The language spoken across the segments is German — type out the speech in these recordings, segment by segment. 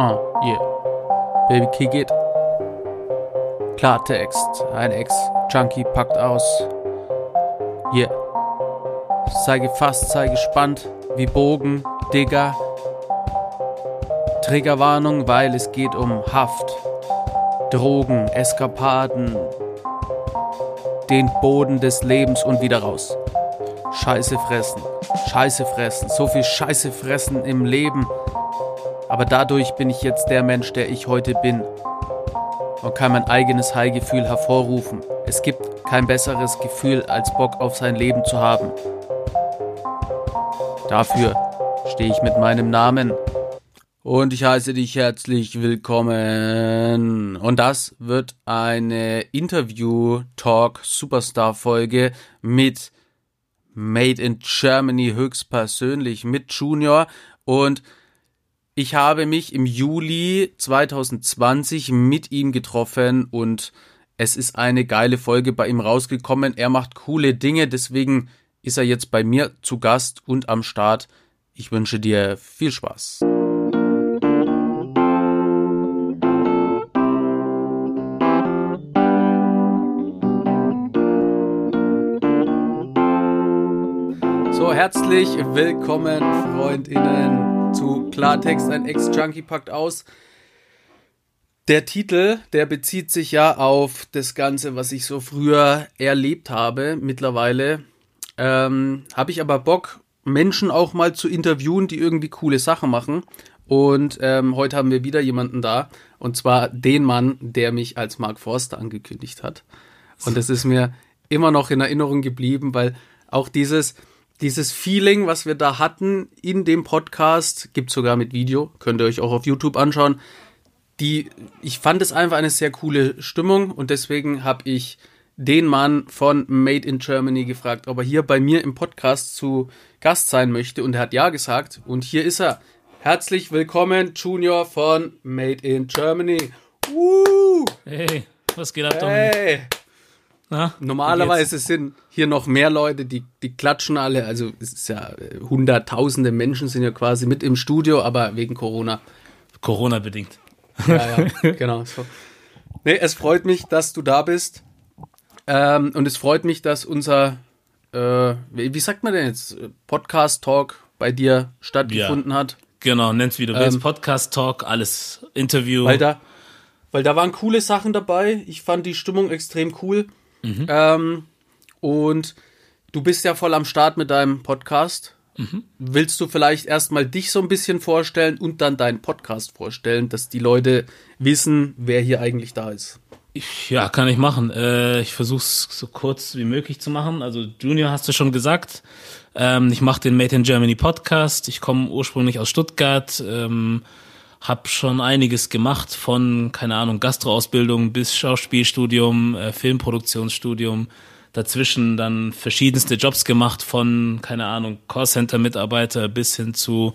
Uh, yeah. Baby, kick it. Klartext. Ein Ex-Junkie packt aus. Yeah. Sei gefasst, sei gespannt. Wie Bogen, Digger. Triggerwarnung, weil es geht um Haft. Drogen, Eskapaden. Den Boden des Lebens und wieder raus. Scheiße fressen. Scheiße fressen. So viel Scheiße fressen im Leben. Aber dadurch bin ich jetzt der Mensch, der ich heute bin. Und kann mein eigenes High-Gefühl hervorrufen. Es gibt kein besseres Gefühl, als Bock auf sein Leben zu haben. Dafür stehe ich mit meinem Namen. Und ich heiße dich herzlich willkommen. Und das wird eine Interview-Talk-Superstar-Folge mit Made in Germany höchstpersönlich mit Junior. Und ich habe mich im Juli 2020 mit ihm getroffen und es ist eine geile Folge bei ihm rausgekommen. Er macht coole Dinge, deswegen ist er jetzt bei mir zu Gast und am Start. Ich wünsche dir viel Spaß. So, herzlich willkommen, Freundinnen, zu Klartext. Ein Ex-Junkie packt aus. Der Titel, der bezieht sich ja auf das Ganze, was ich so früher erlebt habe. Mittlerweile ähm, habe ich aber Bock, Menschen auch mal zu interviewen, die irgendwie coole Sachen machen. Und ähm, heute haben wir wieder jemanden da. Und zwar den Mann, der mich als Mark Forster angekündigt hat. Und das ist mir immer noch in Erinnerung geblieben, weil auch dieses, dieses Feeling, was wir da hatten in dem Podcast, gibt sogar mit Video, könnt ihr euch auch auf YouTube anschauen. Die, ich fand es einfach eine sehr coole Stimmung und deswegen habe ich den Mann von Made in Germany gefragt, ob er hier bei mir im Podcast zu Gast sein möchte und er hat ja gesagt und hier ist er. Herzlich willkommen, Junior von Made in Germany. Woo! Hey, was geht ab, Dominik? Na, Normalerweise sind hier noch mehr Leute, die, die klatschen alle. Also es ist ja hunderttausende Menschen sind ja quasi mit im Studio, aber wegen Corona. Corona bedingt. Ja, ja, genau. So. Nee, es freut mich, dass du da bist. Ähm, und es freut mich, dass unser, äh, wie, sagt man denn jetzt, Podcast-Talk bei dir stattgefunden ja, hat. Genau, nenn's wie du willst. Ähm, Podcast-Talk, alles Interview. Weil da, weil da waren coole Sachen dabei. Ich fand die Stimmung extrem cool. Mhm. Ähm, und du bist ja voll am Start mit deinem Podcast. Mhm. Willst du vielleicht erstmal dich so ein bisschen vorstellen und dann deinen Podcast vorstellen, dass die Leute wissen, wer hier eigentlich da ist? Ja, kann ich machen. Äh, ich versuche es so kurz wie möglich zu machen. Also Junior hast du schon gesagt. Ähm, ich mache den Made in Germany Podcast. Ich komme ursprünglich aus Stuttgart. Ähm, hab schon einiges gemacht von, keine Ahnung, Gastroausbildung bis Schauspielstudium, äh, Filmproduktionsstudium. Dazwischen dann verschiedenste Jobs gemacht von, keine Ahnung, Callcenter-Mitarbeiter bis hin zu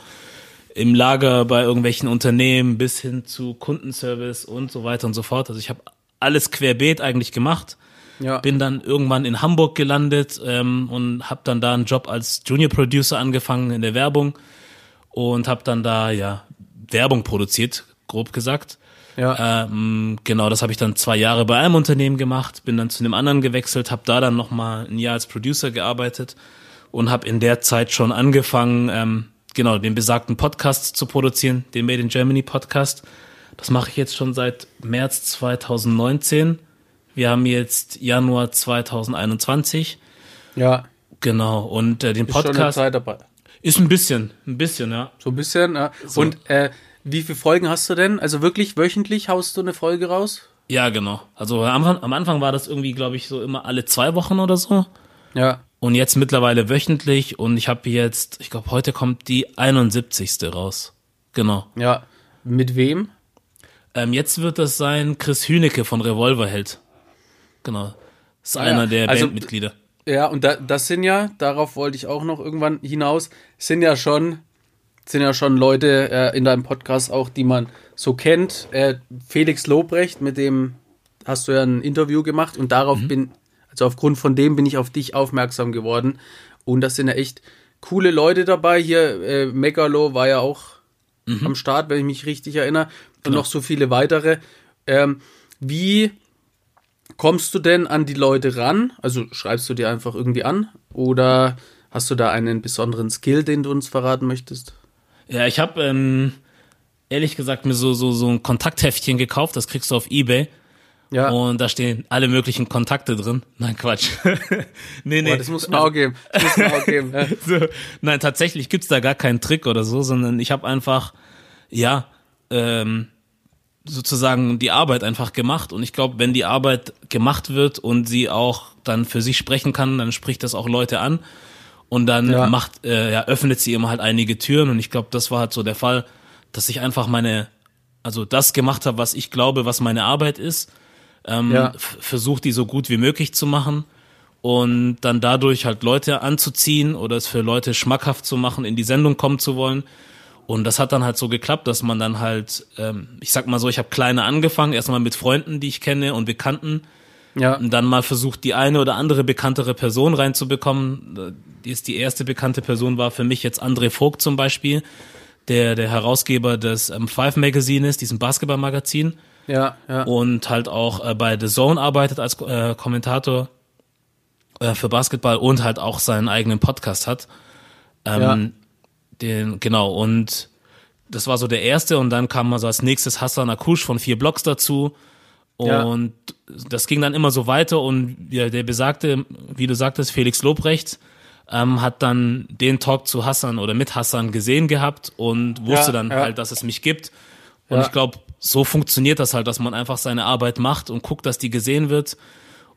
im Lager bei irgendwelchen Unternehmen bis hin zu Kundenservice und so weiter und so fort. Also ich habe alles querbeet eigentlich gemacht. Ja. Bin dann irgendwann in Hamburg gelandet ähm, und habe dann da einen Job als Junior Producer angefangen in der Werbung und habe dann da ja Werbung produziert, grob gesagt. Ja. Ähm, genau, das habe ich dann zwei Jahre bei einem Unternehmen gemacht, bin dann zu einem anderen gewechselt, habe da dann noch mal ein Jahr als Producer gearbeitet und habe in der Zeit schon angefangen, ähm, genau den besagten Podcast zu produzieren, den Made in Germany Podcast. Das mache ich jetzt schon seit März 2019. Wir haben jetzt Januar 2021. Ja. Genau. Und äh, den Podcast. Ist schon eine Zeit dabei. Ist ein bisschen, ein bisschen, ja. So ein bisschen, ja. So. Und äh, wie viele Folgen hast du denn? Also wirklich wöchentlich haust du eine Folge raus? Ja, genau. Also am, am Anfang war das irgendwie, glaube ich, so immer alle zwei Wochen oder so. Ja. Und jetzt mittlerweile wöchentlich und ich habe jetzt, ich glaube, heute kommt die 71. raus. Genau. Ja. Mit wem? Ähm, jetzt wird das sein Chris Hünecke von Revolverheld. Genau. Ist ah, einer ja. der also, Bandmitglieder. Ja, und da, das sind ja, darauf wollte ich auch noch irgendwann hinaus, sind ja schon, sind ja schon Leute äh, in deinem Podcast auch, die man so kennt. Äh, Felix Lobrecht, mit dem hast du ja ein Interview gemacht und darauf mhm. bin, also aufgrund von dem bin ich auf dich aufmerksam geworden. Und das sind ja echt coole Leute dabei. Hier, äh, Megalo war ja auch mhm. am Start, wenn ich mich richtig erinnere. Und genau. noch so viele weitere. Ähm, wie kommst du denn an die Leute ran? Also schreibst du dir einfach irgendwie an? Oder hast du da einen besonderen Skill, den du uns verraten möchtest? Ja, ich habe ähm, ehrlich gesagt mir so, so, so ein Kontaktheftchen gekauft, das kriegst du auf Ebay. Ja. Und da stehen alle möglichen Kontakte drin. Nein, Quatsch. nee, nee. Boah, das muss man auch geben. Das muss man auch geben. Ja. so, nein, tatsächlich gibt's da gar keinen Trick oder so, sondern ich habe einfach, ja, ähm, sozusagen die Arbeit einfach gemacht. Und ich glaube, wenn die Arbeit gemacht wird und sie auch dann für sich sprechen kann, dann spricht das auch Leute an. Und dann ja. macht, äh, ja, öffnet sie immer halt einige Türen. Und ich glaube, das war halt so der Fall, dass ich einfach meine, also das gemacht habe, was ich glaube, was meine Arbeit ist. Ähm, ja. Versucht die so gut wie möglich zu machen und dann dadurch halt Leute anzuziehen oder es für Leute schmackhaft zu machen, in die Sendung kommen zu wollen. Und das hat dann halt so geklappt, dass man dann halt, ähm, ich sag mal so, ich habe kleine angefangen, erstmal mit Freunden, die ich kenne und Bekannten. Ja. Und dann mal versucht, die eine oder andere bekanntere Person reinzubekommen. Die ist die erste bekannte Person war für mich jetzt André Vogt zum Beispiel, der der Herausgeber des ähm, Five Magazine ist, diesem Basketballmagazin. Ja, ja. Und halt auch äh, bei The Zone arbeitet als äh, Kommentator äh, für Basketball und halt auch seinen eigenen Podcast hat. Ähm, ja. Den, genau, und das war so der erste und dann kam also als nächstes Hassan Akush von vier Blocks dazu. Und ja. das ging dann immer so weiter und ja, der besagte, wie du sagtest, Felix Lobrecht ähm, hat dann den Talk zu Hassan oder mit Hassan gesehen gehabt und wusste ja, dann halt, dass es mich gibt. Und ich glaube, so funktioniert das halt, dass man einfach seine Arbeit macht und guckt, dass die gesehen wird.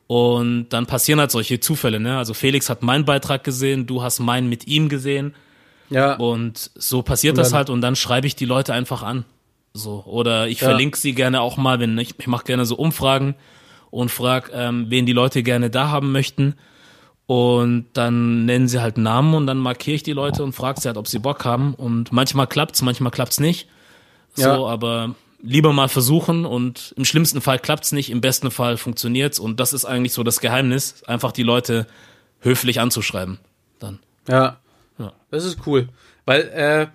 Und dann passieren halt solche Zufälle, ne? Also Felix hat meinen Beitrag gesehen, du hast meinen mit ihm gesehen. Ja. Und so passiert und das halt und dann schreibe ich die Leute einfach an. So. Oder ich ja. verlinke sie gerne auch mal, wenn ich, ich mache gerne so Umfragen und frag, ähm, wen die Leute gerne da haben möchten. Und dann nennen sie halt Namen und dann markiere ich die Leute und frage sie halt, ob sie Bock haben. Und manchmal klappt's, manchmal klappt's nicht. So, ja. aber lieber mal versuchen und im schlimmsten Fall klappt's nicht, im besten Fall funktioniert's und das ist eigentlich so das Geheimnis, einfach die Leute höflich anzuschreiben. Dann. Ja. Ja. Das ist cool. Weil, äh,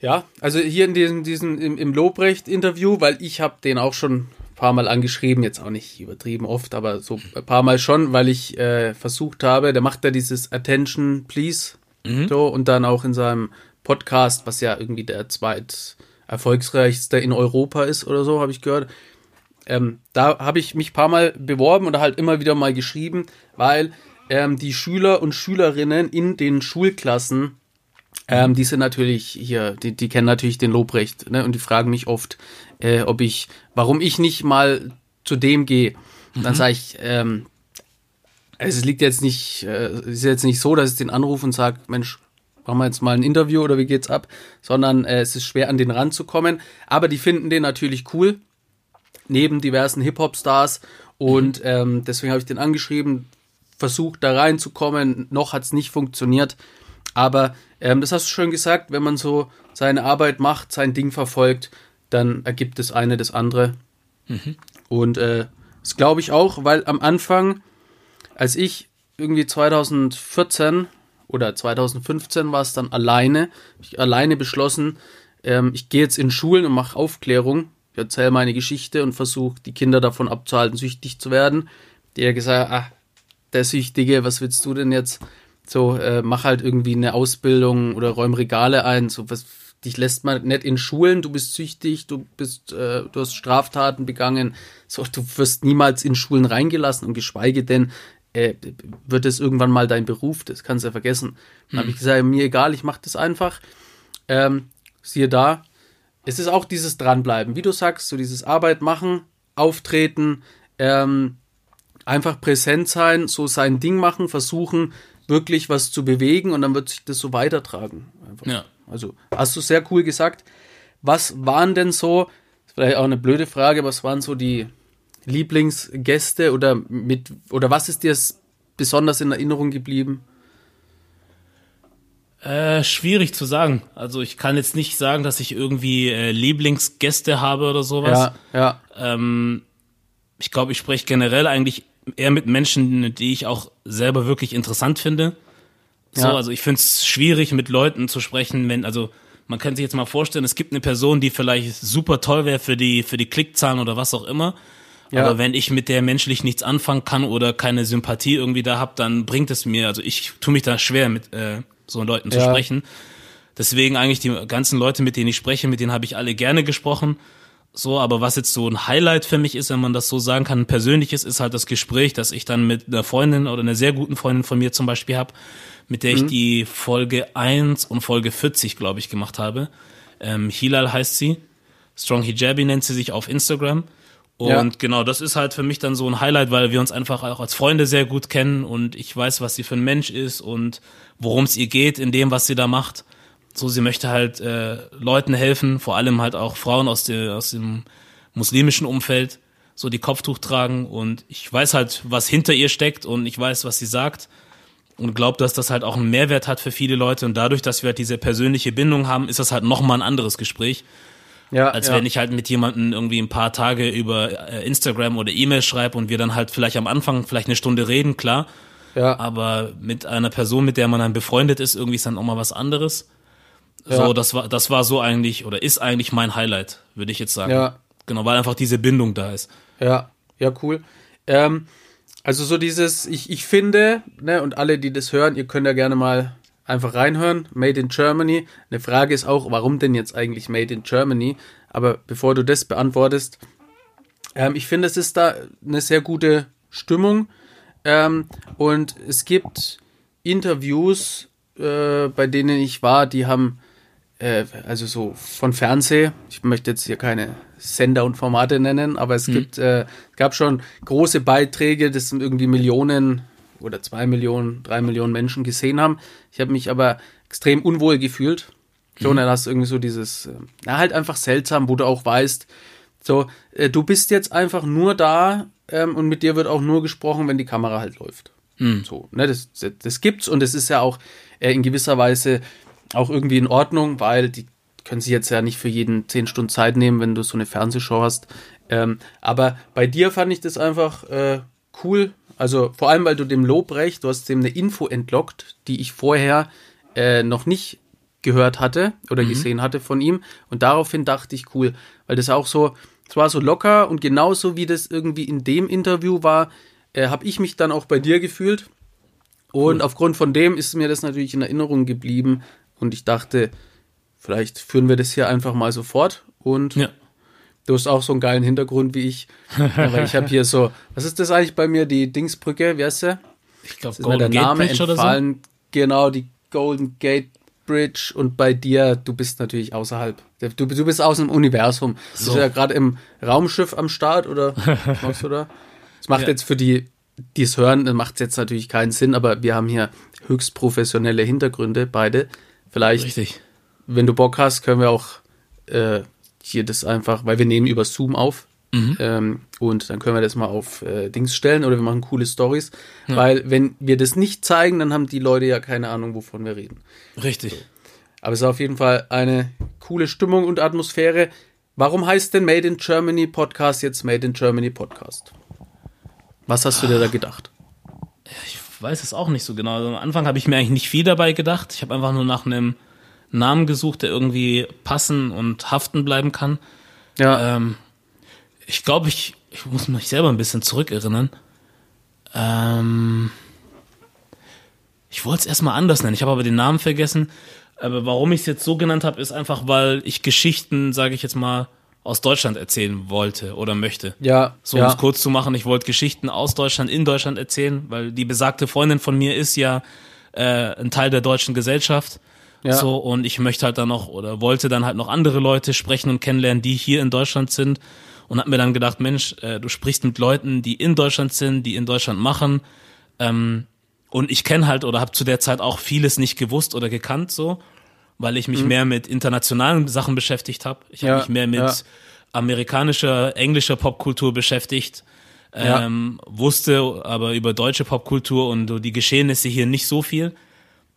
ja, also hier in diesem, diesem im, im Lobrecht-Interview, weil ich habe den auch schon ein paar Mal angeschrieben, jetzt auch nicht übertrieben oft, aber so ein paar Mal schon, weil ich äh, versucht habe, der macht ja dieses Attention Please mhm. so und dann auch in seinem Podcast, was ja irgendwie der zweit erfolgsreichste in Europa ist oder so, habe ich gehört. Ähm, da habe ich mich ein paar Mal beworben oder halt immer wieder mal geschrieben, weil ähm, die Schüler und Schülerinnen in den Schulklassen, ähm, die sind natürlich hier, die, die kennen natürlich den Lobrecht, ne? Und die fragen mich oft, äh, ob ich, warum ich nicht mal zu dem gehe. Mhm. Dann sage ich, ähm, es liegt jetzt nicht, äh, es ist jetzt nicht so, dass ich den anrufe und sage, Mensch, machen wir jetzt mal ein Interview oder wie geht's ab, sondern äh, es ist schwer an den Rand zu kommen. Aber die finden den natürlich cool, neben diversen Hip-Hop-Stars. Und mhm. ähm, deswegen habe ich den angeschrieben, versucht da reinzukommen. Noch hat es nicht funktioniert. Aber ähm, das hast du schon gesagt, wenn man so seine Arbeit macht, sein Ding verfolgt, dann ergibt das eine das andere. Mhm. Und äh, das glaube ich auch, weil am Anfang, als ich irgendwie 2014 oder 2015 war es dann alleine, ich alleine beschlossen, ähm, ich gehe jetzt in Schulen und mache Aufklärung. Ich erzähle meine Geschichte und versuche die Kinder davon abzuhalten, süchtig zu werden. Die hat gesagt, ah, der Süchtige, was willst du denn jetzt? So, äh, mach halt irgendwie eine Ausbildung oder räum Regale ein. So, was, dich lässt man nicht in Schulen, du bist süchtig, du bist, äh, du hast Straftaten begangen. So, du wirst niemals in Schulen reingelassen und geschweige denn äh, wird es irgendwann mal dein Beruf, das kannst du ja vergessen. Dann hm. habe ich gesagt, mir egal, ich mache das einfach. Ähm, siehe da, es ist auch dieses Dranbleiben, wie du sagst, so dieses Arbeit machen, auftreten, ähm, einfach präsent sein, so sein Ding machen, versuchen, wirklich was zu bewegen und dann wird sich das so weitertragen. Einfach. Ja. Also hast du sehr cool gesagt. Was waren denn so, vielleicht auch eine blöde Frage, was waren so die Lieblingsgäste oder mit oder was ist dir besonders in Erinnerung geblieben? Äh, schwierig zu sagen. Also ich kann jetzt nicht sagen, dass ich irgendwie äh, Lieblingsgäste habe oder sowas. Ja, ja. Ähm, ich glaube, ich spreche generell eigentlich eher mit Menschen, die ich auch selber wirklich interessant finde. So, ja. also ich finde es schwierig, mit Leuten zu sprechen, wenn, also man kann sich jetzt mal vorstellen, es gibt eine Person, die vielleicht super toll wäre für die, für die Klickzahlen oder was auch immer. Ja. Aber wenn ich mit der menschlich nichts anfangen kann oder keine Sympathie irgendwie da hab, dann bringt es mir, also ich tue mich da schwer mit äh, so Leuten zu ja. sprechen. Deswegen eigentlich die ganzen Leute, mit denen ich spreche, mit denen habe ich alle gerne gesprochen. So, aber was jetzt so ein Highlight für mich ist, wenn man das so sagen kann, persönliches, ist halt das Gespräch, das ich dann mit einer Freundin oder einer sehr guten Freundin von mir zum Beispiel habe, mit der ich mhm. die Folge 1 und Folge 40, glaube ich, gemacht habe. Ähm, Hilal heißt sie. Strong Hijabi nennt sie sich auf Instagram. Und ja. genau, das ist halt für mich dann so ein Highlight, weil wir uns einfach auch als Freunde sehr gut kennen und ich weiß, was sie für ein Mensch ist und worum es ihr geht in dem, was sie da macht. So, sie möchte halt äh, Leuten helfen, vor allem halt auch Frauen aus, der, aus dem muslimischen Umfeld, so die Kopftuch tragen und ich weiß halt, was hinter ihr steckt und ich weiß, was sie sagt und glaube, dass das halt auch einen Mehrwert hat für viele Leute und dadurch, dass wir halt diese persönliche Bindung haben, ist das halt nochmal ein anderes Gespräch. Ja, als ja. wenn ich halt mit jemandem irgendwie ein paar Tage über äh, Instagram oder E-Mail schreibe und wir dann halt vielleicht am Anfang vielleicht eine Stunde reden, klar. Ja. Aber mit einer Person, mit der man dann befreundet ist, irgendwie ist dann auch mal was anderes. Ja. So, das war, das war so eigentlich oder ist eigentlich mein Highlight, würde ich jetzt sagen. Ja. Genau, weil einfach diese Bindung da ist. Ja, ja, cool. Ähm, also so dieses, ich, ich finde, ne, und alle, die das hören, ihr könnt ja gerne mal einfach reinhören. Made in Germany. Eine Frage ist auch, warum denn jetzt eigentlich Made in Germany? Aber bevor du das beantwortest, ähm, ich finde, es ist da eine sehr gute Stimmung. Ähm, und es gibt Interviews, äh, bei denen ich war, die haben äh, also so von Fernseh, ich möchte jetzt hier keine Sender und Formate nennen, aber es mhm. gibt, äh, gab schon große Beiträge, das sind irgendwie Millionen oder zwei Millionen, drei Millionen Menschen gesehen haben. Ich habe mich aber extrem unwohl gefühlt. So, mhm. dann hast du irgendwie so dieses, äh, na, halt einfach seltsam, wo du auch weißt, so, äh, du bist jetzt einfach nur da ähm, und mit dir wird auch nur gesprochen, wenn die Kamera halt läuft. Mhm. So, ne, das, das, das gibt's und es ist ja auch äh, in gewisser Weise auch irgendwie in Ordnung, weil die können sich jetzt ja nicht für jeden zehn Stunden Zeit nehmen, wenn du so eine Fernsehshow hast. Ähm, aber bei dir fand ich das einfach äh, cool. Also vor allem, weil du dem Lob recht, du hast dem eine Info entlockt, die ich vorher äh, noch nicht gehört hatte oder mhm. gesehen hatte von ihm. Und daraufhin dachte ich, cool, weil das auch so, es war so locker und genauso wie das irgendwie in dem Interview war, äh, habe ich mich dann auch bei dir gefühlt. Und cool. aufgrund von dem ist mir das natürlich in Erinnerung geblieben, und ich dachte, vielleicht führen wir das hier einfach mal so fort. Und ja. du hast auch so einen geilen Hintergrund wie ich. weil ich habe hier so, was ist das eigentlich bei mir? Die Dingsbrücke, wie heißt sie? Ich glaube, Golden der Name Gate entfallen. So? Genau, die Golden Gate Bridge. Und bei dir, du bist natürlich außerhalb. Du, du bist aus dem Universum. So. Du bist ja gerade im Raumschiff am Start oder was machst du da? Das macht ja. jetzt für die, die es hören, macht es jetzt natürlich keinen Sinn, aber wir haben hier höchst professionelle Hintergründe, beide. Vielleicht, Richtig. wenn du Bock hast, können wir auch äh, hier das einfach, weil wir nehmen über Zoom auf. Mhm. Ähm, und dann können wir das mal auf äh, Dings stellen oder wir machen coole Stories. Ja. Weil wenn wir das nicht zeigen, dann haben die Leute ja keine Ahnung, wovon wir reden. Richtig. So. Aber es ist auf jeden Fall eine coole Stimmung und Atmosphäre. Warum heißt denn Made in Germany Podcast jetzt Made in Germany Podcast? Was hast du dir da gedacht? Ich weiß es auch nicht so genau. Also am Anfang habe ich mir eigentlich nicht viel dabei gedacht. Ich habe einfach nur nach einem Namen gesucht, der irgendwie passen und haften bleiben kann. Ja. Ähm, ich glaube, ich, ich muss mich selber ein bisschen zurückerinnern. Ähm, ich wollte es erstmal anders nennen. Ich habe aber den Namen vergessen. Aber warum ich es jetzt so genannt habe, ist einfach, weil ich Geschichten, sage ich jetzt mal, aus Deutschland erzählen wollte oder möchte. Ja. So, um es kurz zu machen, ich wollte Geschichten aus Deutschland in Deutschland erzählen, weil die besagte Freundin von mir ist ja äh, ein Teil der deutschen Gesellschaft. Ja. So, und ich möchte halt dann noch oder wollte dann halt noch andere Leute sprechen und kennenlernen, die hier in Deutschland sind. Und hab mir dann gedacht, Mensch, äh, du sprichst mit Leuten, die in Deutschland sind, die in Deutschland machen. Ähm, und ich kenne halt oder habe zu der Zeit auch vieles nicht gewusst oder gekannt so weil ich mich mhm. mehr mit internationalen Sachen beschäftigt habe. Ich habe ja, mich mehr mit ja. amerikanischer, englischer Popkultur beschäftigt. Ähm, ja. Wusste aber über deutsche Popkultur und die Geschehnisse hier nicht so viel.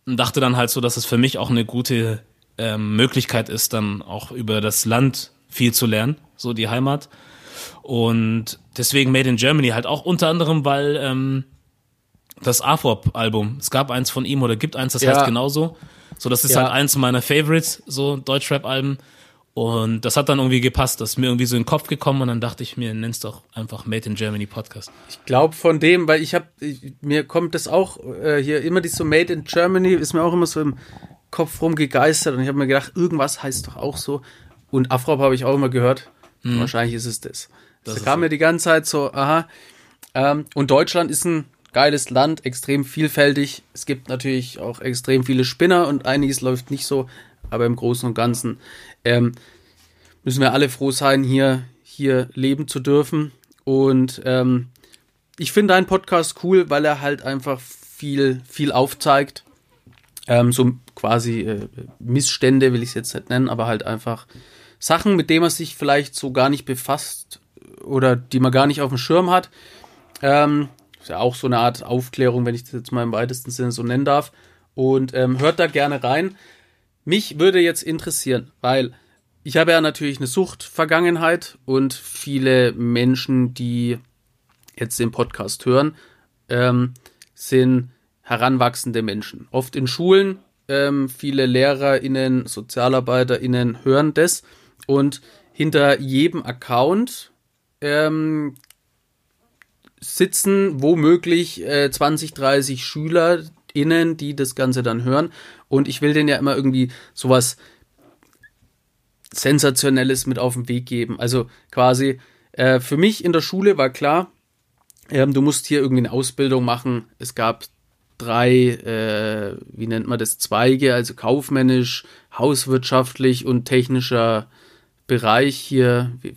Und dachte dann halt so, dass es für mich auch eine gute ähm, Möglichkeit ist, dann auch über das Land viel zu lernen, so die Heimat. Und deswegen Made in Germany halt auch unter anderem, weil ähm, das AFOP-Album, es gab eins von ihm oder gibt eins, das heißt genauso So, das ist Ja. halt eins meiner Favorites, so Deutschrap-Alben. Und das hat dann irgendwie gepasst. Das ist mir irgendwie so in den Kopf gekommen und dann dachte ich mir, nenn's doch einfach Made in Germany Podcast. Ich glaube von dem, weil ich habe, mir kommt das auch äh, hier immer die so Made in Germany, ist mir auch immer so im Kopf rumgegeistert und ich habe mir gedacht, irgendwas heißt doch auch so. Und Afrop habe ich auch immer gehört. Wahrscheinlich ist es das. Das Das kam mir die ganze Zeit so, aha. Ähm, und Deutschland ist ein geiles Land, extrem vielfältig. Es gibt natürlich auch extrem viele Spinner und einiges läuft nicht so, aber im Großen und Ganzen ähm, müssen wir alle froh sein, hier, hier leben zu dürfen. Und ähm, ich finde deinen Podcast cool, weil er halt einfach viel, viel aufzeigt. Ähm, so quasi äh, Missstände will ich es jetzt nicht nennen, aber halt einfach Sachen, mit denen man sich vielleicht so gar nicht befasst oder die man gar nicht auf dem Schirm hat. Ähm, ist ja auch so eine Art Aufklärung, wenn ich das jetzt mal im weitesten Sinne so nennen darf. Und ähm, hört da gerne rein. Mich würde jetzt interessieren, weil ich habe ja natürlich eine Suchtvergangenheit und viele Menschen, die jetzt den Podcast hören, ähm, sind heranwachsende Menschen. Oft in Schulen, ähm, viele LehrerInnen, SozialarbeiterInnen hören das und hinter jedem Account ähm, sitzen womöglich äh, 20, 30 SchülerInnen, die das Ganze dann hören. Und ich will denen ja immer irgendwie sowas Sensationelles mit auf den Weg geben. Also quasi, äh, für mich in der Schule war klar, ähm, du musst hier irgendwie eine Ausbildung machen. Es gab drei, äh, wie nennt man das, Zweige, also kaufmännisch, hauswirtschaftlich und technischer Bereich hier, wie-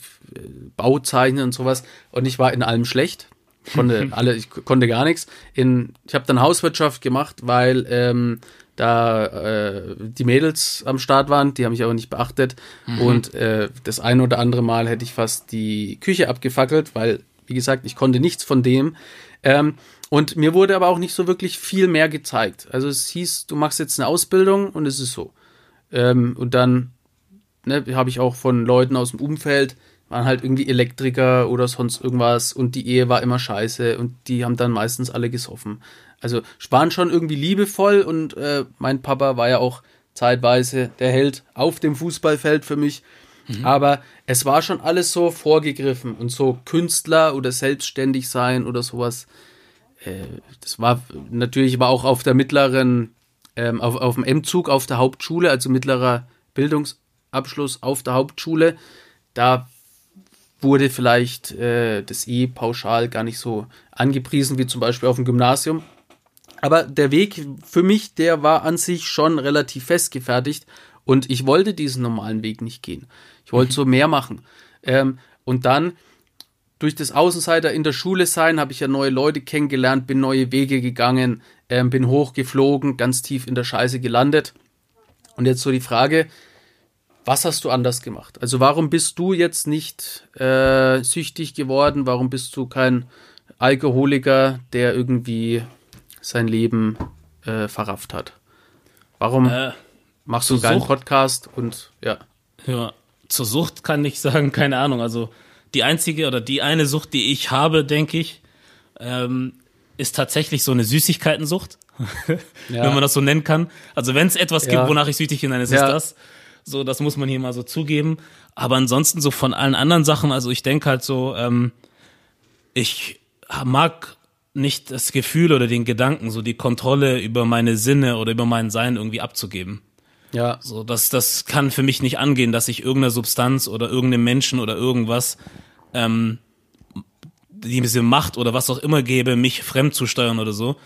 Bauzeichnen und sowas. Und ich war in allem schlecht. Konnte alle, ich konnte gar nichts. In, ich habe dann Hauswirtschaft gemacht, weil ähm, da äh, die Mädels am Start waren, die haben mich aber nicht beachtet. Und äh, das ein oder andere Mal hätte ich fast die Küche abgefackelt, weil, wie gesagt, ich konnte nichts von dem. Ähm, und mir wurde aber auch nicht so wirklich viel mehr gezeigt. Also es hieß, du machst jetzt eine Ausbildung und es ist so. Ähm, und dann ne, habe ich auch von Leuten aus dem Umfeld, waren halt irgendwie Elektriker oder sonst irgendwas und die Ehe war immer scheiße und die haben dann meistens alle gesoffen. Also waren schon irgendwie liebevoll und äh, mein Papa war ja auch zeitweise der Held auf dem Fußballfeld für mich. Aber es war schon alles so vorgegriffen und so Künstler oder selbstständig sein oder sowas. Äh, das war natürlich war auch auf der mittleren, ähm, auf, auf dem M-Zug auf der Hauptschule, also mittlerer Bildungsabschluss auf der Hauptschule. Da wurde vielleicht äh, das E pauschal gar nicht so angepriesen wie zum Beispiel auf dem Gymnasium. Aber der Weg für mich, der war an sich schon relativ festgefertigt und ich wollte diesen normalen Weg nicht gehen. Ich wollte so mehr machen. Ähm, und dann durch das Außenseiter in der Schule sein, habe ich ja neue Leute kennengelernt, bin neue Wege gegangen, ähm, bin hochgeflogen, ganz tief in der Scheiße gelandet. Und jetzt so die Frage, was hast du anders gemacht? Also warum bist du jetzt nicht äh, süchtig geworden? Warum bist du kein Alkoholiker, der irgendwie sein Leben äh, verrafft hat? Warum Äh, machst du einen zur geilen Sucht? Podcast und ja. Ja, zur Sucht kann ich sagen, keine Ahnung. Also die einzige oder die eine Sucht, die ich habe, denke ich, ähm, ist tatsächlich so eine Süßigkeitensucht, Ja. wenn man das so nennen kann. Also wenn es etwas Ja. gibt, wonach ich süchtig bin, dann ist Ja. es das. So, das muss man hier mal so zugeben. Aber ansonsten so von allen anderen Sachen, also ich denke halt so, ähm, ich mag nicht das Gefühl oder den Gedanken, so die Kontrolle über meine Sinne oder über mein Sein irgendwie abzugeben. Ja, So, das, das kann für mich nicht angehen, dass ich irgendeiner Substanz oder irgendeinem Menschen oder irgendwas ähm, diese Macht oder was auch immer gebe, mich fremd zu steuern oder so.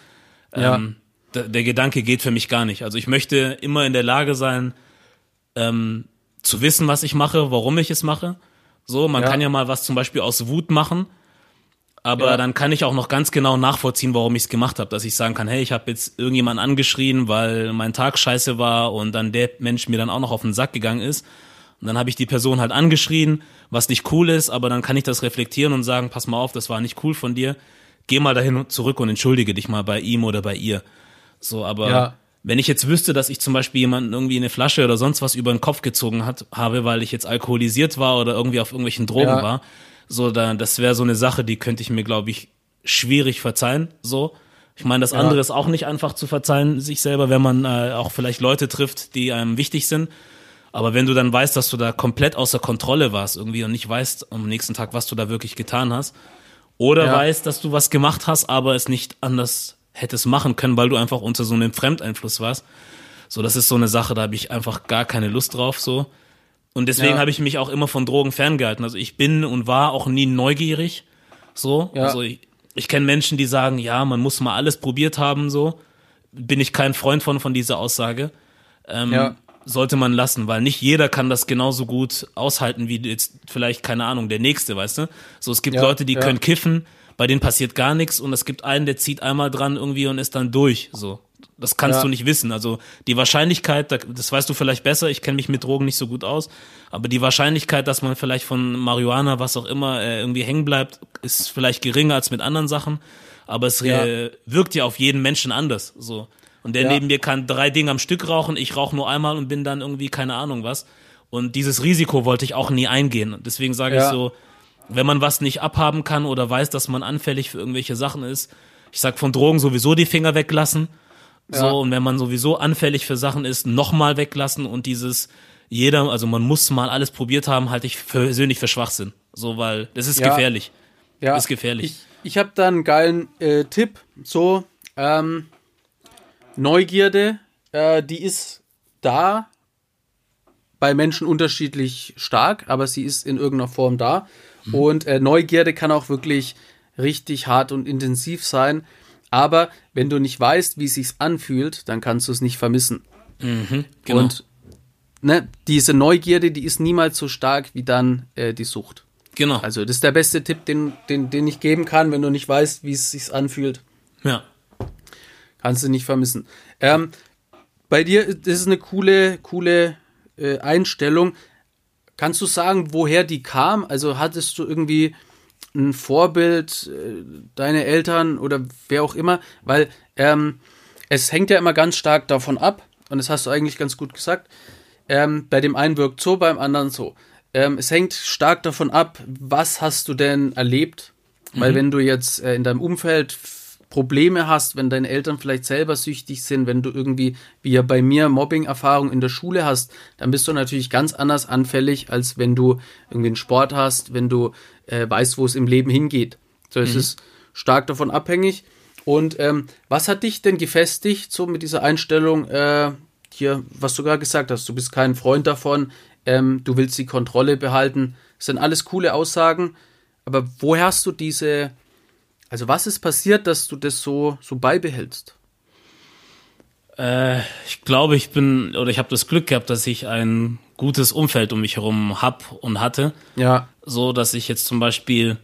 Ja. Ähm, der Gedanke geht für mich gar nicht. Also ich möchte immer in der Lage sein, ähm, zu wissen, was ich mache, warum ich es mache. So, man Ja. kann ja mal was zum Beispiel aus Wut machen, aber Ja. dann kann ich auch noch ganz genau nachvollziehen, warum ich es gemacht habe. Dass ich sagen kann, hey, ich habe jetzt irgendjemanden angeschrien, weil mein Tag scheiße war und dann der Mensch mir dann auch noch auf den Sack gegangen ist. Und dann habe ich die Person halt angeschrien, was nicht cool ist, aber dann kann ich das reflektieren und sagen, pass mal auf, das war nicht cool von dir. Geh mal dahin zurück und entschuldige dich mal bei ihm oder bei ihr. So, aber Ja. Wenn ich jetzt wüsste, dass ich zum Beispiel jemanden irgendwie eine Flasche oder sonst was über den Kopf gezogen hat, habe, weil ich jetzt alkoholisiert war oder irgendwie auf irgendwelchen Drogen Ja. war, so, da, das wäre so eine Sache, die könnte ich mir, glaube ich, schwierig verzeihen, so. Ich meine, das andere ist auch nicht einfach zu verzeihen, sich selber, wenn man äh, auch vielleicht Leute trifft, die einem wichtig sind. Aber wenn du dann weißt, dass du da komplett außer Kontrolle warst irgendwie und nicht weißt am nächsten Tag, was du da wirklich getan hast, oder Ja. weißt, dass du was gemacht hast, aber es nicht anders hättest machen können, weil du einfach unter so einem Fremdeinfluss warst. So, das ist so eine Sache, da habe ich einfach gar keine Lust drauf, so. Und deswegen Ja. habe ich mich auch immer von Drogen ferngehalten. Also ich bin und war auch nie neugierig, so. Ja. Also ich, ich kenne Menschen, die sagen, ja, man muss mal alles probiert haben, so. Bin ich kein Freund von, von dieser Aussage. Ähm, Ja. Sollte man lassen, weil nicht jeder kann das genauso gut aushalten wie jetzt vielleicht, keine Ahnung, der Nächste, weißt du? So, es gibt Ja, Leute, die können kiffen, bei denen passiert gar nichts und es gibt einen, der zieht einmal dran irgendwie und ist dann durch, so. Das kannst Ja. du nicht wissen. Also die Wahrscheinlichkeit, da- das weißt du vielleicht besser, ich kenne mich mit Drogen nicht so gut aus, aber die Wahrscheinlichkeit, dass man vielleicht von Marihuana, was auch immer, äh, irgendwie hängen bleibt, ist vielleicht geringer als mit anderen Sachen, aber es Ja. äh, wirkt ja auf jeden Menschen anders, so. Und der Ja. neben mir kann drei Dinge am Stück rauchen, ich rauche nur einmal und bin dann irgendwie keine Ahnung was. Und dieses Risiko wollte ich auch nie eingehen. Deswegen sage ich so, wenn man was nicht abhaben kann oder weiß, dass man anfällig für irgendwelche Sachen ist, ich sag von Drogen sowieso die Finger weglassen. So, Ja. und wenn man sowieso anfällig für Sachen ist, nochmal weglassen und dieses jeder, also man muss mal alles probiert haben, halte ich für- persönlich für Schwachsinn. So, weil das ist Ja. gefährlich. Ja, Ist gefährlich. Ich, ich habe da einen geilen äh, Tipp. So, ähm, Neugierde, äh, die ist da bei Menschen unterschiedlich stark, aber sie ist in irgendeiner Form da. Und äh, Neugierde kann auch wirklich richtig hart und intensiv sein. Aber wenn du nicht weißt, wie es sich anfühlt, dann kannst du es nicht vermissen. Genau. Und ne, diese Neugierde, die ist niemals so stark wie dann äh, die Sucht. genau. Also das ist der beste Tipp, den, den, den ich geben kann, wenn du nicht weißt, wie es sich anfühlt. ja. Kannst du nicht vermissen. Ähm, bei dir, ist eine coole, coole äh, Einstellung. Kannst du sagen, woher die kam? Also hattest du irgendwie ein Vorbild, äh, deine Eltern oder wer auch immer? Weil ähm, es hängt ja immer ganz stark davon ab, und das hast du eigentlich ganz gut gesagt, ähm, bei dem einen wirkt so, beim anderen so. Ähm, es hängt stark davon ab, was hast du denn erlebt? Weil wenn du jetzt äh, in deinem Umfeld Probleme hast, wenn deine Eltern vielleicht selber süchtig sind, wenn du irgendwie, wie ja bei mir, Mobbing-Erfahrung in der Schule hast, dann bist du natürlich ganz anders anfällig, als wenn du irgendwie einen Sport hast, wenn du äh, weißt, wo es im Leben hingeht. So, es ist stark davon abhängig. Und ähm, was hat dich denn gefestigt, so mit dieser Einstellung, äh, hier, was du gerade gesagt hast, du bist kein Freund davon, ähm, du willst die Kontrolle behalten. Das sind alles coole Aussagen, aber woher hast du diese, also was ist passiert, dass du das so, so beibehältst? Äh, ich glaube, ich bin, oder ich habe das Glück gehabt, dass ich ein gutes Umfeld um mich herum hab und hatte. Ja, So, dass ich jetzt zum Beispiel,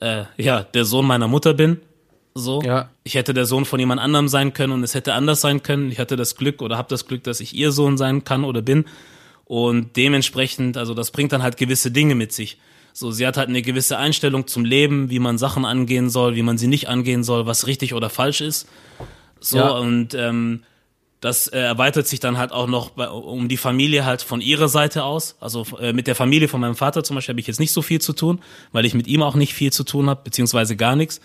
äh, ja, der Sohn meiner Mutter bin. So. Ja. Ich hätte der Sohn von jemand anderem sein können und es hätte anders sein können. Ich hatte das Glück oder habe das Glück, dass ich ihr Sohn sein kann oder bin. Und dementsprechend, also das bringt dann halt gewisse Dinge mit sich. So, sie hat halt eine gewisse Einstellung zum Leben, wie man Sachen angehen soll, wie man sie nicht angehen soll, was richtig oder falsch ist. So, Ja. und ähm, das äh, erweitert sich dann halt auch noch bei, um die Familie halt von ihrer Seite aus. Also äh, mit der Familie von meinem Vater zum Beispiel habe ich jetzt nicht so viel zu tun, weil ich mit ihm auch nicht viel zu tun habe, beziehungsweise gar nichts.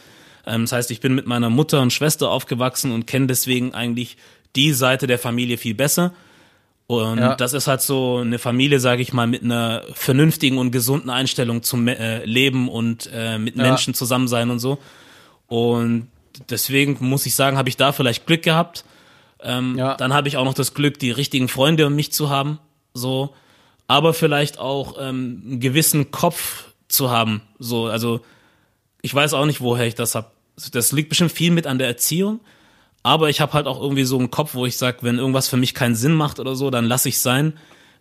Ähm, das heißt, ich bin mit meiner Mutter und Schwester aufgewachsen und kenne deswegen eigentlich die Seite der Familie viel besser. Und Ja. das ist halt so eine Familie, sage ich mal, mit einer vernünftigen und gesunden Einstellung zum äh, Leben und äh, mit Ja. Menschen zusammen sein und so. Und deswegen muss ich sagen, habe ich da vielleicht Glück gehabt. Ähm, Ja. Dann habe ich auch noch das Glück, die richtigen Freunde um mich zu haben. So, aber vielleicht auch ähm, einen gewissen Kopf zu haben. So, also ich weiß auch nicht, woher ich das hab. Das liegt bestimmt viel mit an der Erziehung. Aber ich habe halt auch irgendwie so einen Kopf, wo ich sage, wenn irgendwas für mich keinen Sinn macht oder so, dann lass ich sein.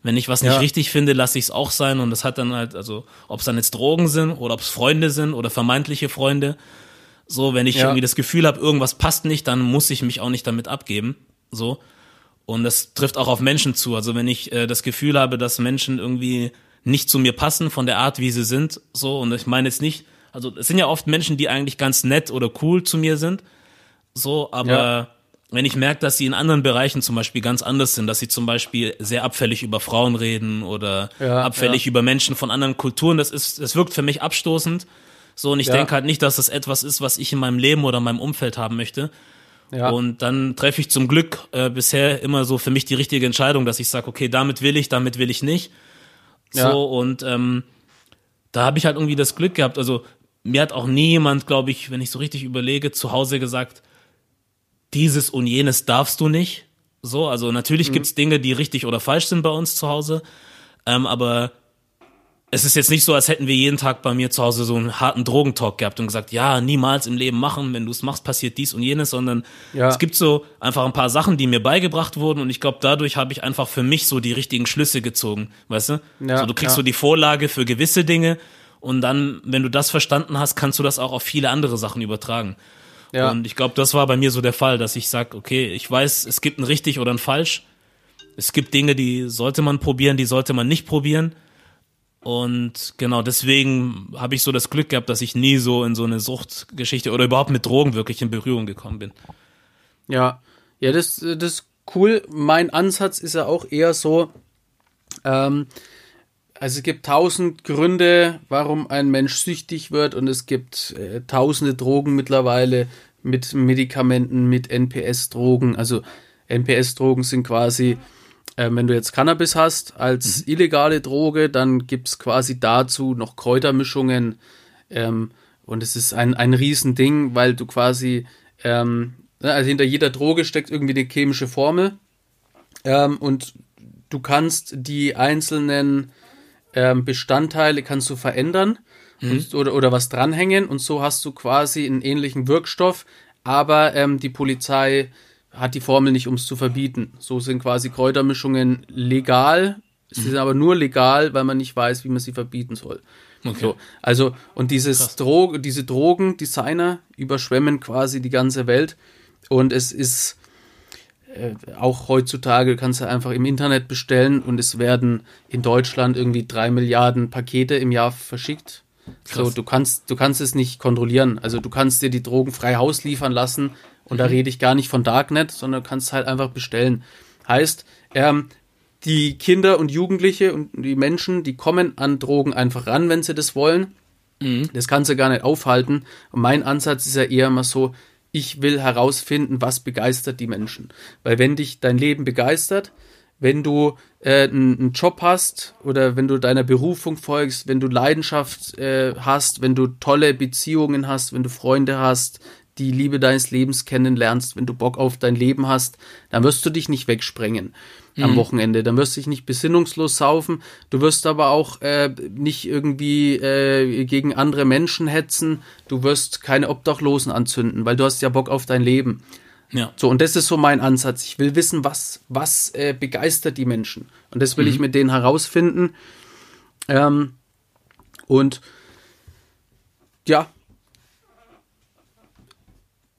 Wenn ich was nicht Ja. richtig finde, lasse ich es auch sein. Und das hat dann halt, also ob es dann jetzt Drogen sind oder ob es Freunde sind oder vermeintliche Freunde. So, wenn ich Ja. irgendwie das Gefühl habe, irgendwas passt nicht, dann muss ich mich auch nicht damit abgeben. So. Und das trifft auch auf Menschen zu. Also wenn ich äh, das Gefühl habe, dass Menschen irgendwie nicht zu mir passen von der Art, wie sie sind, so, und ich meine jetzt nicht, also es sind ja oft Menschen, die eigentlich ganz nett oder cool zu mir sind, so, aber Ja. wenn ich merke, dass sie in anderen Bereichen zum Beispiel ganz anders sind, dass sie zum Beispiel sehr abfällig über Frauen reden oder Ja, abfällig ja. über Menschen von anderen Kulturen, das ist, das wirkt für mich abstoßend. So, und ich denke halt nicht, dass das etwas ist, was ich in meinem Leben oder in meinem Umfeld haben möchte. Ja. Und dann treffe ich zum Glück äh, bisher immer so für mich die richtige Entscheidung, dass ich sage, okay, damit will ich, damit will ich nicht. So, ja. und ähm, da habe ich halt irgendwie das Glück gehabt. Also mir hat auch nie jemand, glaube ich, wenn ich so richtig überlege, zu Hause gesagt, dieses und jenes darfst du nicht. So, also natürlich mhm. gibt's Dinge, die richtig oder falsch sind bei uns zu Hause. Ähm, aber es ist jetzt nicht so, als hätten wir jeden Tag bei mir zu Hause so einen harten Drogentalk gehabt und gesagt, ja, niemals im Leben machen, wenn du es machst, passiert dies und jenes, sondern ja. es gibt so einfach ein paar Sachen, die mir beigebracht wurden und ich glaube, dadurch habe ich einfach für mich so die richtigen Schlüsse gezogen, weißt du? Ja, so, du kriegst ja. so die Vorlage für gewisse Dinge und dann, wenn du das verstanden hast, kannst du das auch auf viele andere Sachen übertragen. Ja. Und ich glaube, das war bei mir so der Fall, dass ich sag, okay, ich weiß, es gibt ein richtig oder ein falsch. Es gibt Dinge, die sollte man probieren, die sollte man nicht probieren. Und genau deswegen habe ich so das Glück gehabt, dass ich nie so in so eine Suchtgeschichte oder überhaupt mit Drogen wirklich in Berührung gekommen bin. Ja, ja, das, das ist cool. Mein Ansatz ist ja auch eher so, ähm, also es gibt tausend Gründe, warum ein Mensch süchtig wird und es gibt äh, tausende Drogen mittlerweile mit Medikamenten, mit NPS-Drogen. Also NPS-Drogen sind quasi äh, wenn du jetzt Cannabis hast als mhm. illegale Droge, dann gibt es quasi dazu noch Kräutermischungen. Ähm, und es ist ein, ein Riesending, weil du quasi, ähm, also hinter jeder Droge steckt irgendwie eine chemische Formel. Ähm, und du kannst die einzelnen ähm, Bestandteile kannst du verändern mhm. und, oder, oder was dranhängen und so hast du quasi einen ähnlichen Wirkstoff, aber ähm, die Polizei hat die Formel nicht, um es zu verbieten. So sind quasi Kräutermischungen legal. Sie sind aber nur legal, weil man nicht weiß, wie man sie verbieten soll. Okay. So, also, und dieses Dro diese Drogendesigner überschwemmen quasi die ganze Welt. Und es ist äh, auch heutzutage, kannst du einfach im Internet bestellen und es werden in Deutschland irgendwie drei Milliarden Pakete im Jahr verschickt. Krass. So, du kannst, du kannst es nicht kontrollieren. Also du kannst dir die Drogen frei Haus liefern lassen, und da mhm. rede ich gar nicht von Darknet, sondern du kannst halt einfach bestellen. Heißt, ähm, die Kinder und Jugendliche und die Menschen, die kommen an Drogen einfach ran, wenn sie das wollen. Mhm. Das kannst du gar nicht aufhalten. Und mein Ansatz ist ja eher mal so, ich will herausfinden, was begeistert die Menschen. Weil wenn dich dein Leben begeistert, wenn du äh, einen Job hast oder wenn du deiner Berufung folgst, wenn du Leidenschaft äh, hast, wenn du tolle Beziehungen hast, wenn du Freunde hast, die Liebe deines Lebens kennenlernst, wenn du Bock auf dein Leben hast, dann wirst du dich nicht wegsprengen mhm. am Wochenende. Dann wirst du dich nicht besinnungslos saufen. Du wirst aber auch äh, nicht irgendwie äh, gegen andere Menschen hetzen. Du wirst keine Obdachlosen anzünden, weil du hast ja Bock auf dein Leben. Ja. So, und das ist so mein Ansatz. Ich will wissen, was, was äh, begeistert die Menschen. Und das will mhm. ich mit denen herausfinden. Ähm, und ja,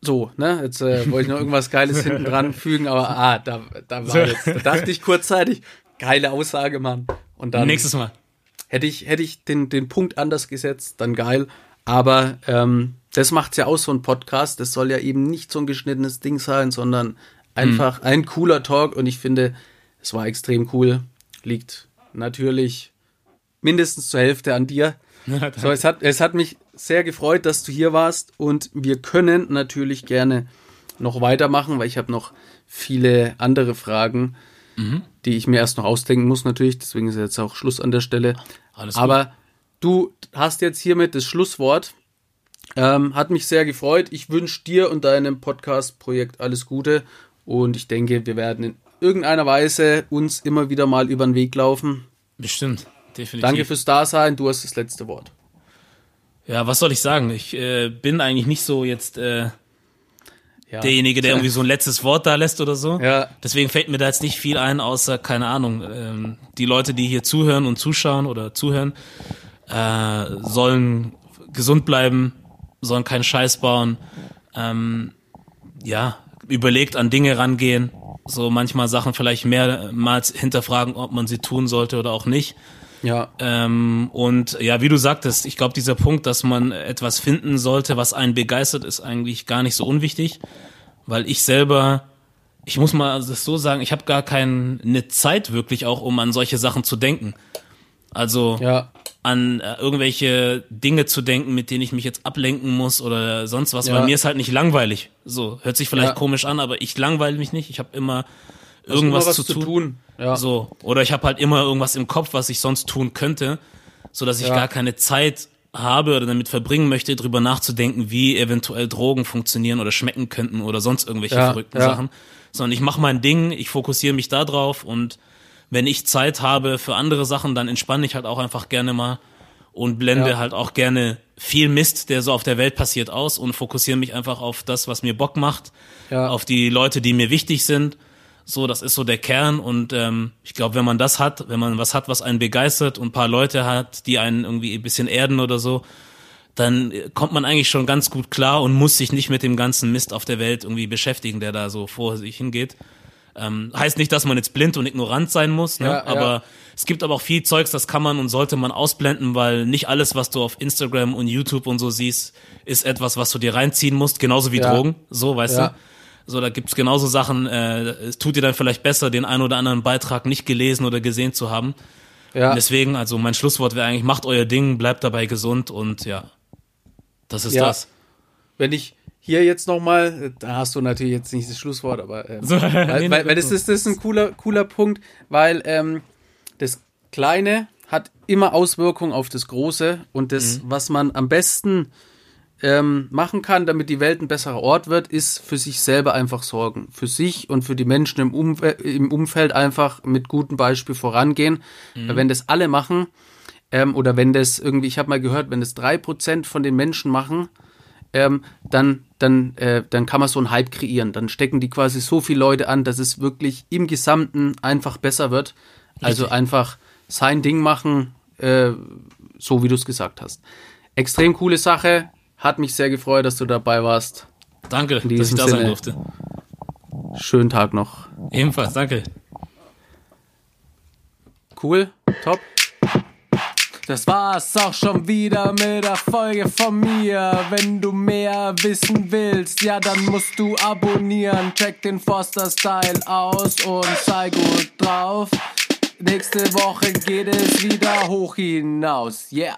so, ne? Jetzt äh, wollte ich noch irgendwas Geiles hinten dran fügen, aber ah, da, da war jetzt, da dachte ich kurzzeitig, geile Aussage, Mann. Und dann. Nächstes Mal. Hätte ich, hätte ich den, den Punkt anders gesetzt, dann geil. Aber ähm, das macht's ja aus, so ein Podcast. Das soll ja eben nicht so ein geschnittenes Ding sein, sondern einfach hm. ein cooler Talk. Und ich finde, es war extrem cool. Liegt natürlich mindestens zur Hälfte an dir. So, es hat, es hat mich sehr gefreut, dass du hier warst und wir können natürlich gerne noch weitermachen, weil ich habe noch viele andere Fragen, mhm. die ich mir erst noch ausdenken muss natürlich. Deswegen ist jetzt auch Schluss an der Stelle. Alles Aber gut. du hast jetzt hiermit das Schlusswort. Ähm, hat mich sehr gefreut. Ich wünsche dir und deinem Podcast-Projekt alles Gute und ich denke, wir werden in irgendeiner Weise uns immer wieder mal über den Weg laufen. Bestimmt, definitiv. Danke fürs Dasein. Du hast das letzte Wort. Ja, was soll ich sagen? Ich äh, bin eigentlich nicht so jetzt äh, ja. derjenige, der irgendwie so ein letztes Wort da lässt oder so. Ja. Deswegen fällt mir da jetzt nicht viel ein, außer, keine Ahnung, ähm, die Leute, die hier zuhören und zuschauen oder zuhören, äh, sollen gesund bleiben, sollen keinen Scheiß bauen. Ähm, ja, überlegt an Dinge rangehen, so manchmal Sachen vielleicht mehrmals hinterfragen, ob man sie tun sollte oder auch nicht. Ja. Ähm, und ja, wie du sagtest, ich glaube, dieser Punkt, dass man etwas finden sollte, was einen begeistert, ist eigentlich gar nicht so unwichtig, weil ich selber, ich muss mal das so sagen, ich habe gar keine Zeit wirklich auch, um an solche Sachen zu denken. Also ja. an äh, irgendwelche Dinge zu denken, mit denen ich mich jetzt ablenken muss oder sonst was, Ja. weil mir ist halt nicht langweilig. So, hört sich vielleicht Ja. komisch an, aber ich langweile mich nicht. Ich habe immer irgendwas immer zu, tun. Ja. So, oder ich habe halt immer irgendwas im Kopf, was ich sonst tun könnte, so dass ich Ja. gar keine Zeit habe oder damit verbringen möchte, drüber nachzudenken, wie eventuell Drogen funktionieren oder schmecken könnten oder sonst irgendwelche Ja, verrückten ja. Sachen, sondern ich mache mein Ding, ich fokussiere mich da drauf und wenn ich Zeit habe für andere Sachen, dann entspanne ich halt auch einfach gerne mal und blende Ja. halt auch gerne viel Mist, der so auf der Welt passiert, aus und fokussiere mich einfach auf das, was mir Bock macht, auf die Leute, die mir wichtig sind. So, das ist so der Kern und ähm, ich glaube, wenn man das hat, wenn man was hat, was einen begeistert und ein paar Leute hat, die einen irgendwie ein bisschen erden oder so, dann äh, kommt man eigentlich schon ganz gut klar und muss sich nicht mit dem ganzen Mist auf der Welt irgendwie beschäftigen, der da so vor sich hingeht. Ähm, heißt nicht, dass man jetzt blind und ignorant sein muss, ne? Ja, ja. aber es gibt aber auch viel Zeugs, das kann man und sollte man ausblenden, weil nicht alles, was du auf Instagram und YouTube und so siehst, ist etwas, was du dir reinziehen musst, genauso wie Ja. Drogen, so, weißt Ja. du? So, da gibt's genauso Sachen, äh, es tut dir dann vielleicht besser, den einen oder anderen Beitrag nicht gelesen oder gesehen zu haben. Ja. Und deswegen, also mein Schlusswort wäre eigentlich, macht euer Ding, bleibt dabei gesund und ja, das ist Ja. das. Wenn ich hier jetzt nochmal, da hast du natürlich jetzt nicht das Schlusswort, aber ähm, So, weil, das ist, das ist ein cooler, cooler Punkt, weil ähm, das Kleine hat immer Auswirkungen auf das Große und das, Mhm. was man am besten ähm, machen kann, damit die Welt ein besserer Ort wird, ist für sich selber einfach sorgen. Für sich und für die Menschen im, Umfe im Umfeld einfach mit gutem Beispiel vorangehen. Mhm. Wenn das alle machen, ähm, oder wenn das irgendwie, ich habe mal gehört, wenn das drei Prozent von den Menschen machen, ähm, dann, dann, äh, dann kann man so einen Hype kreieren. Dann stecken die quasi so viele Leute an, dass es wirklich im Gesamten einfach besser wird. Also Richtig. einfach sein Ding machen, äh, so wie du es gesagt hast. Extrem coole Sache. Hat mich sehr gefreut, dass du dabei warst. Danke, dass ich da sein Sinne. durfte. Schönen Tag noch. Ebenfalls, danke. Cool, top. Das war's auch schon wieder mit der Folge von mir. Wenn du mehr wissen willst, ja, dann musst du abonnieren. Check den Foster Style aus und sei gut drauf. Nächste Woche geht es wieder hoch hinaus. Yeah.